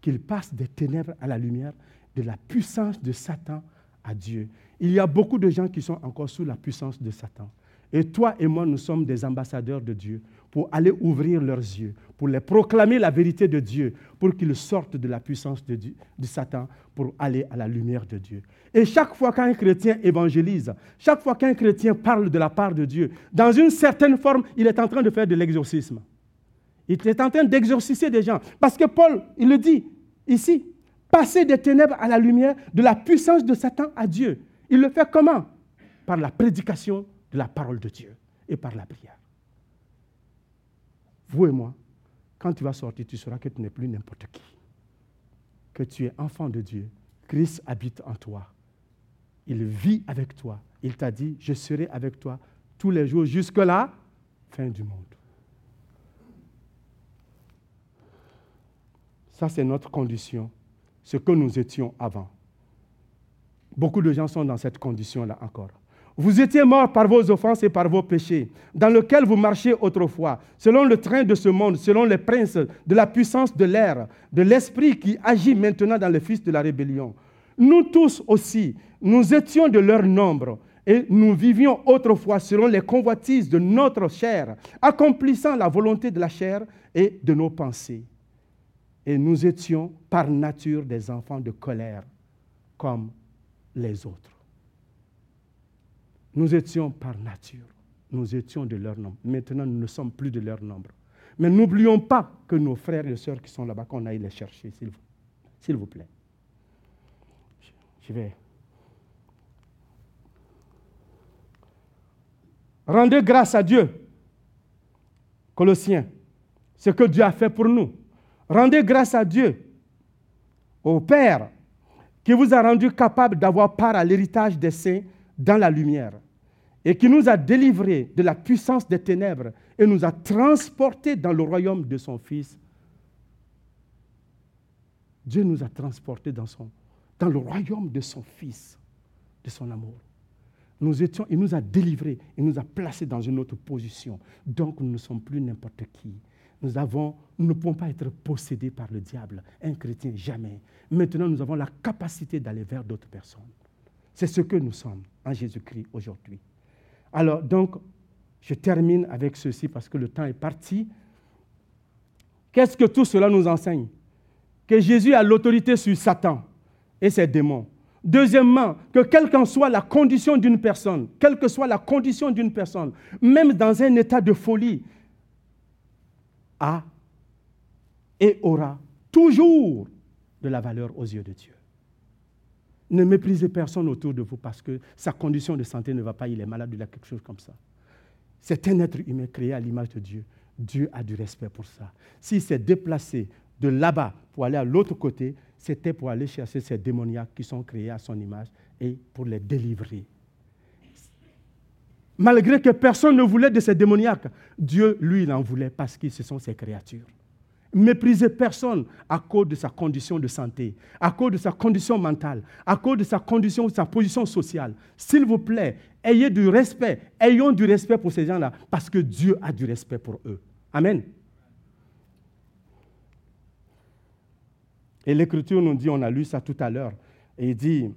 Qu'il passe des ténèbres à la lumière, de la puissance de Satan à Dieu. Il y a beaucoup de gens qui sont encore sous la puissance de Satan. Et toi et moi, nous sommes des ambassadeurs de Dieu pour aller ouvrir leurs yeux, pour les proclamer la vérité de Dieu, pour qu'ils sortent de la puissance de, Satan, pour aller à la lumière de Dieu. Et chaque fois qu'un chrétien évangélise, chaque fois qu'un chrétien parle de la part de Dieu, dans une certaine forme, il est en train de faire de l'exorcisme. Il est en train d'exorciser des gens. Parce que Paul, il le dit ici, passer des ténèbres à la lumière, de la puissance de Satan à Dieu. Il le fait comment? Par la prédication de la parole de Dieu et par la prière. Vous et moi, quand tu vas sortir, tu sauras que tu n'es plus n'importe qui, que tu es enfant de Dieu. Christ habite en toi. Il vit avec toi. Il t'a dit, je serai avec toi tous les jours jusque là, fin du monde. Ça, c'est notre condition, ce que nous étions avant. Beaucoup de gens sont dans cette condition-là encore. Vous étiez morts par vos offenses et par vos péchés, dans lesquels vous marchiez autrefois, selon le train de ce monde, selon les princes de la puissance de l'air, de l'esprit qui agit maintenant dans le fils de la rébellion. Nous tous aussi, nous étions de leur nombre et nous vivions autrefois selon les convoitises de notre chair, accomplissant la volonté de la chair et de nos pensées. Et nous étions par nature des enfants de colère, comme les autres. Nous étions par nature, nous étions de leur nombre. Maintenant, nous ne sommes plus de leur nombre. Mais n'oublions pas que nos frères et sœurs qui sont là-bas, qu'on aille les chercher, s'il vous, plaît. Je vais. Rendez grâce à Dieu. Colossiens, ce que Dieu a fait pour nous. Rendez grâce à Dieu, au Père, qui vous a rendu capable d'avoir part à l'héritage des saints dans la lumière et qui nous a délivrés de la puissance des ténèbres et nous a transportés dans le royaume de son Fils. Dieu nous a transportés dans, son, dans le royaume de son Fils, de son amour. Nous étions, il nous a délivrés, il nous a placés dans une autre position. Donc nous ne sommes plus n'importe qui. Nous, avons, nous ne pouvons pas être possédés par le diable. Un chrétien, jamais. Maintenant, nous avons la capacité d'aller vers d'autres personnes. C'est ce que nous sommes en Jésus-Christ aujourd'hui. Alors, donc, je termine avec ceci parce que le temps est parti. Qu'est-ce que tout cela nous enseigne? Que Jésus a l'autorité sur Satan et ses démons. Deuxièmement, que quelle qu'en soit la condition d'une personne, quelle que soit la condition d'une personne, même dans un état de folie, a et aura toujours de la valeur aux yeux de Dieu. Ne méprisez personne autour de vous parce que sa condition de santé ne va pas, il est malade, il a quelque chose comme ça. C'est un être humain créé à l'image de Dieu. Dieu a du respect pour ça. S'il s'est déplacé de là-bas pour aller à l'autre côté, c'était pour aller chercher ces démoniaques qui sont créés à son image et pour les délivrer. Malgré que personne ne voulait de ces démoniaques, Dieu, lui, il en voulait parce que ce sont ses créatures mépriser personne à cause de sa condition de santé, à cause de sa condition mentale, à cause de sa condition, de sa position sociale. S'il vous plaît, ayez du respect, ayons du respect pour ces gens-là, parce que Dieu a du respect pour eux. Amen. Et l'Écriture nous dit, on a lu ça tout à l'heure, et il dit,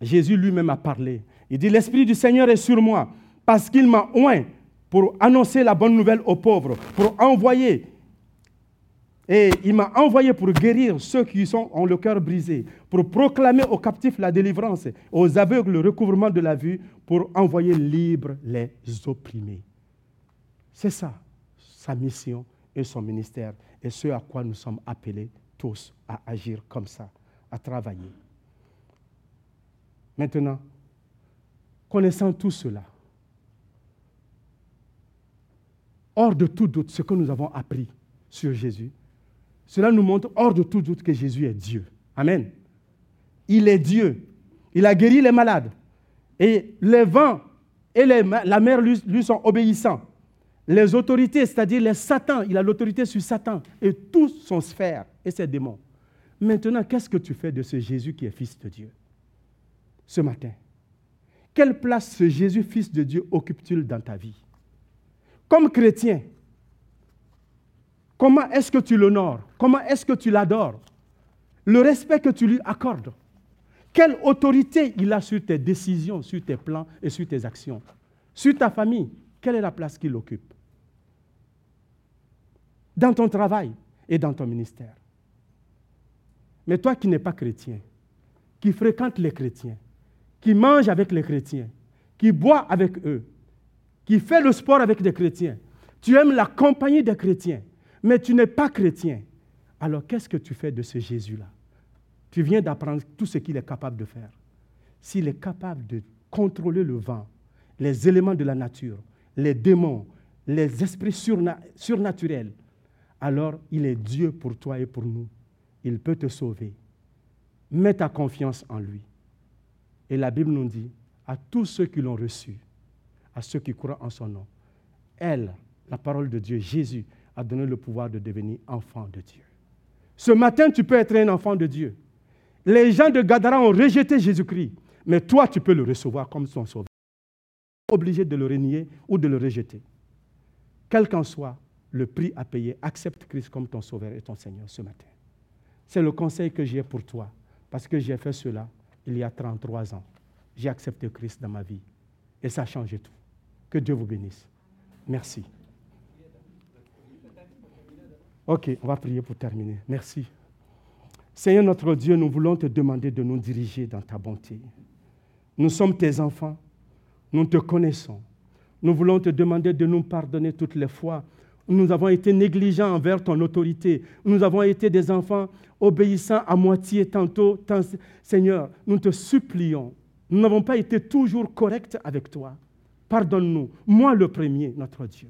Jésus lui-même a parlé. Il dit, l'Esprit du Seigneur est sur moi, parce qu'il m'a oint pour annoncer la bonne nouvelle aux pauvres, pour envoyer et il m'a envoyé pour guérir ceux qui sont, ont le cœur brisé, pour proclamer aux captifs la délivrance, aux aveugles le recouvrement de la vue, pour envoyer libres les opprimés. C'est ça, sa mission et son ministère, et ce à quoi nous sommes appelés tous à agir comme ça, à travailler. Maintenant, connaissant tout cela, hors de tout doute, ce que nous avons appris sur Jésus, cela nous montre hors de tout doute que Jésus est Dieu. Amen. Il est Dieu. Il a guéri les malades. Et les vents et la mer lui, sont obéissants. Les autorités, c'est-à-dire les Satans, il a l'autorité sur Satan et tout son sphère et ses démons. Maintenant, qu'est-ce que tu fais de ce Jésus qui est fils de Dieu ce matin? Quelle place ce Jésus, fils de Dieu, occupe-t-il dans ta vie? Comme chrétien, Comment est-ce que tu l'honores? Comment est-ce que tu l'adores? Le respect que tu lui accordes. Quelle autorité il a sur tes décisions, sur tes plans et sur tes actions? Sur ta famille, quelle est la place qu'il occupe? Dans ton travail et dans ton ministère. Mais toi qui n'es pas chrétien, qui fréquente les chrétiens, qui mange avec les chrétiens, qui boit avec eux, qui fait le sport avec des chrétiens, tu aimes la compagnie des chrétiens, mais tu n'es pas chrétien. Alors qu'est-ce que tu fais de ce Jésus-là? Tu viens d'apprendre tout ce qu'il est capable de faire. S'il est capable de contrôler le vent, les éléments de la nature, les démons, les esprits surnaturels, alors il est Dieu pour toi et pour nous. Il peut te sauver. Mets ta confiance en lui. Et la Bible nous dit, à tous ceux qui l'ont reçu, à ceux qui croient en son nom, elle, la parole de Dieu, Jésus, a donné le pouvoir de devenir enfant de Dieu. Ce matin, tu peux être un enfant de Dieu. Les gens de Gadara ont rejeté Jésus-Christ, mais toi, tu peux le recevoir comme son sauveur. Obligé de le renier ou de le rejeter. Quel qu'en soit le prix à payer, accepte Christ comme ton sauveur et ton Seigneur ce matin. C'est le conseil que j'ai pour toi, parce que j'ai fait cela il y a 33 ans. J'ai accepté Christ dans ma vie et ça a changé tout. Que Dieu vous bénisse. Merci. Ok, on va prier pour terminer. Merci. Seigneur notre Dieu, nous voulons te demander de nous diriger dans ta bonté. Nous sommes tes enfants, nous te connaissons. Nous voulons te demander de nous pardonner toutes les fois nous avons été négligents envers ton autorité. Nous avons été des enfants obéissants à moitié tantôt. Seigneur, nous te supplions. Nous n'avons pas été toujours corrects avec toi. Pardonne-nous, moi le premier, notre Dieu.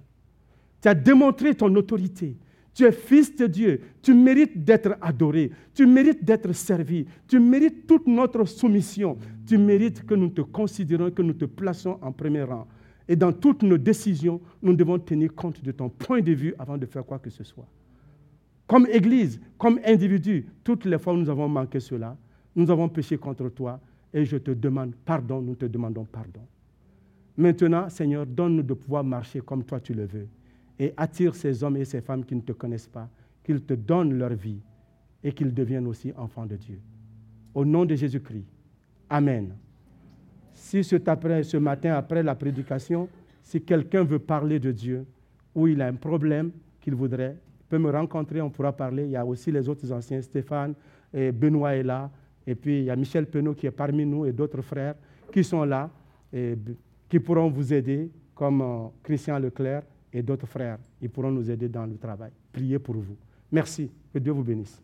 Tu as démontré ton autorité. Tu es fils de Dieu. Tu mérites d'être adoré. Tu mérites d'être servi. Tu mérites toute notre soumission. Tu mérites que nous te considérons, que nous te plaçons en premier rang. Et dans toutes nos décisions, nous devons tenir compte de ton point de vue avant de faire quoi que ce soit. Comme Église, comme individu, toutes les fois où nous avons manqué cela, nous avons péché contre toi et je te demande pardon, nous te demandons pardon. Maintenant, Seigneur, donne-nous de pouvoir marcher comme toi tu le veux et attire ces hommes et ces femmes qui ne te connaissent pas, qu'ils te donnent leur vie et qu'ils deviennent aussi enfants de Dieu. Au nom de Jésus-Christ. Amen. Si ce matin, après la prédication, si quelqu'un veut parler de Dieu ou il a un problème qu'il voudrait, il peut me rencontrer, on pourra parler. Il y a aussi les autres anciens, Stéphane et Benoît est là. Et puis il y a Michel Penaud qui est parmi nous et d'autres frères qui sont là et qui pourront vous aider, comme euh, Christian Leclerc et d'autres frères. Ils pourront nous aider dans le travail. Priez pour vous. Merci. Que Dieu vous bénisse.